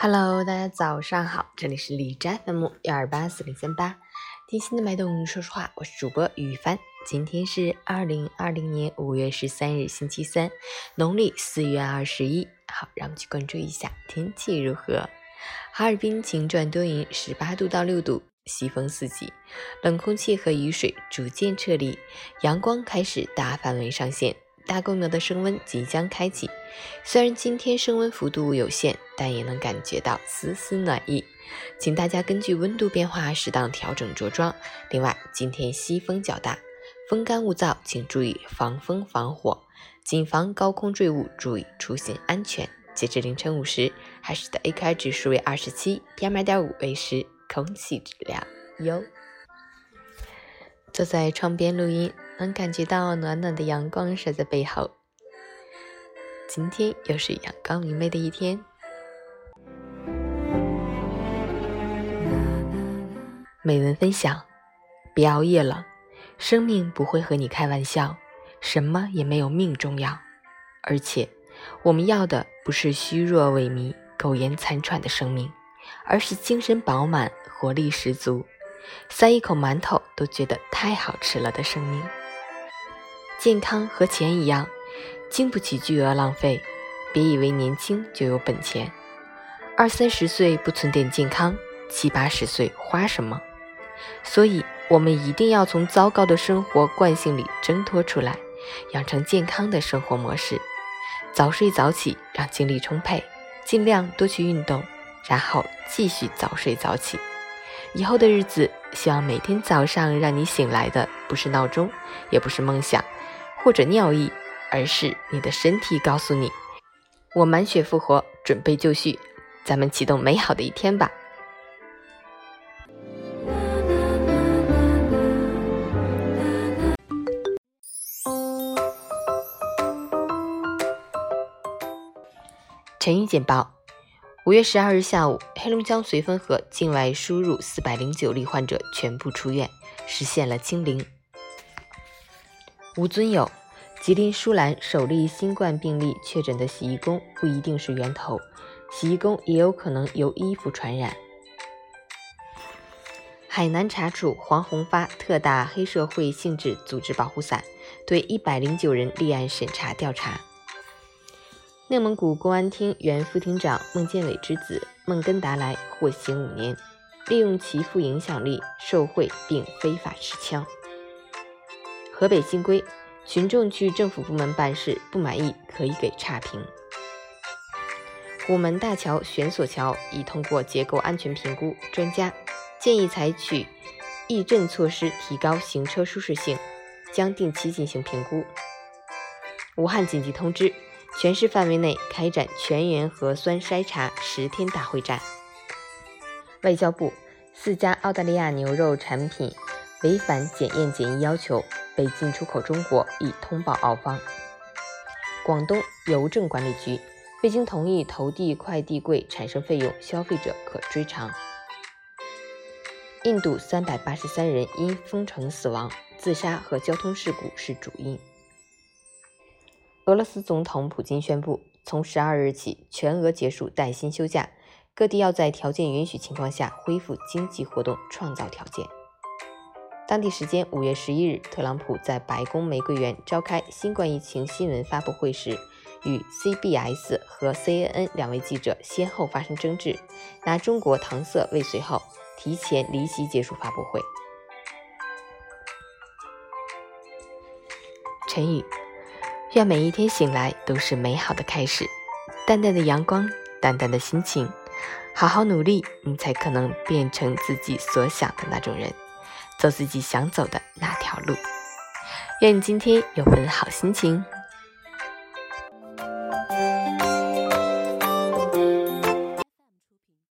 Hello，大家早上好，这里是李斋 FM 幺二八四零三八，贴心的脉动，说实话，我是主播于帆。今天是二零二零年五月十三日，星期三，农历四月二十一。好，让我们去关注一下天气如何。哈尔滨晴转多云，十八度到六度，西风四级，冷空气和雨水逐渐撤离，阳光开始大范围上线。大公牛的升温即将开启，虽然今天升温幅度有限，但也能感觉到丝丝暖意。请大家根据温度变化适当调整着装。另外，今天西风较大，风干物燥，请注意防风防火，谨防高空坠物，注意出行安全。截至凌晨五时，海市的 AQI 指数为二十七，PM 二点五为十，空气质量优。坐在窗边录音。能感觉到暖暖的阳光晒在背后。今天又是阳光明媚的一天。美文分享：别熬夜了，生命不会和你开玩笑，什么也没有命重要。而且，我们要的不是虚弱萎靡、苟延残喘的生命，而是精神饱满、活力十足、塞一口馒头都觉得太好吃了的生命。健康和钱一样，经不起巨额浪费。别以为年轻就有本钱，二三十岁不存点健康，七八十岁花什么？所以，我们一定要从糟糕的生活惯性里挣脱出来，养成健康的生活模式。早睡早起，让精力充沛，尽量多去运动，然后继续早睡早起。以后的日子，希望每天早上让你醒来的不是闹钟，也不是梦想。或者尿意，而是你的身体告诉你：“我满血复活，准备就绪，咱们启动美好的一天吧。”晨语简报：五月十二日下午，黑龙江绥芬河境外输入四百零九例患者全部出院，实现了清零。吴尊友，吉林舒兰首例新冠病例确诊的洗衣工不一定是源头，洗衣工也有可能由衣服传染。海南查处黄宏发特大黑社会性质组织保护伞，对一百零九人立案审查调查。内蒙古公安厅原副厅长孟建伟之子孟根达来获刑五年，利用其父影响力受贿并非法持枪。河北新规，群众去政府部门办事不满意可以给差评。虎门大桥悬索桥已通过结构安全评估，专家建议采取抑震措施，提高行车舒适性，将定期进行评估。武汉紧急通知，全市范围内开展全员核酸筛查十天大会战。外交部，四家澳大利亚牛肉产品违反检验检疫要求。被进出口中国已通报澳方。广东邮政管理局未经同意投递快递柜产生费用，消费者可追偿。印度三百八十三人因封城死亡，自杀和交通事故是主因。俄罗斯总统普京宣布，从十二日起全额结束带薪休假，各地要在条件允许情况下恢复经济活动，创造条件。当地时间五月十一日，特朗普在白宫玫瑰园召开新冠疫情新闻发布会时，与 CBS 和 CNN 两位记者先后发生争执，拿中国搪塞未遂后，提前离席结束发布会。陈宇，愿每一天醒来都是美好的开始，淡淡的阳光，淡淡的心情，好好努力，你才可能变成自己所想的那种人。走自己想走的那条路，愿你今天有份好心情。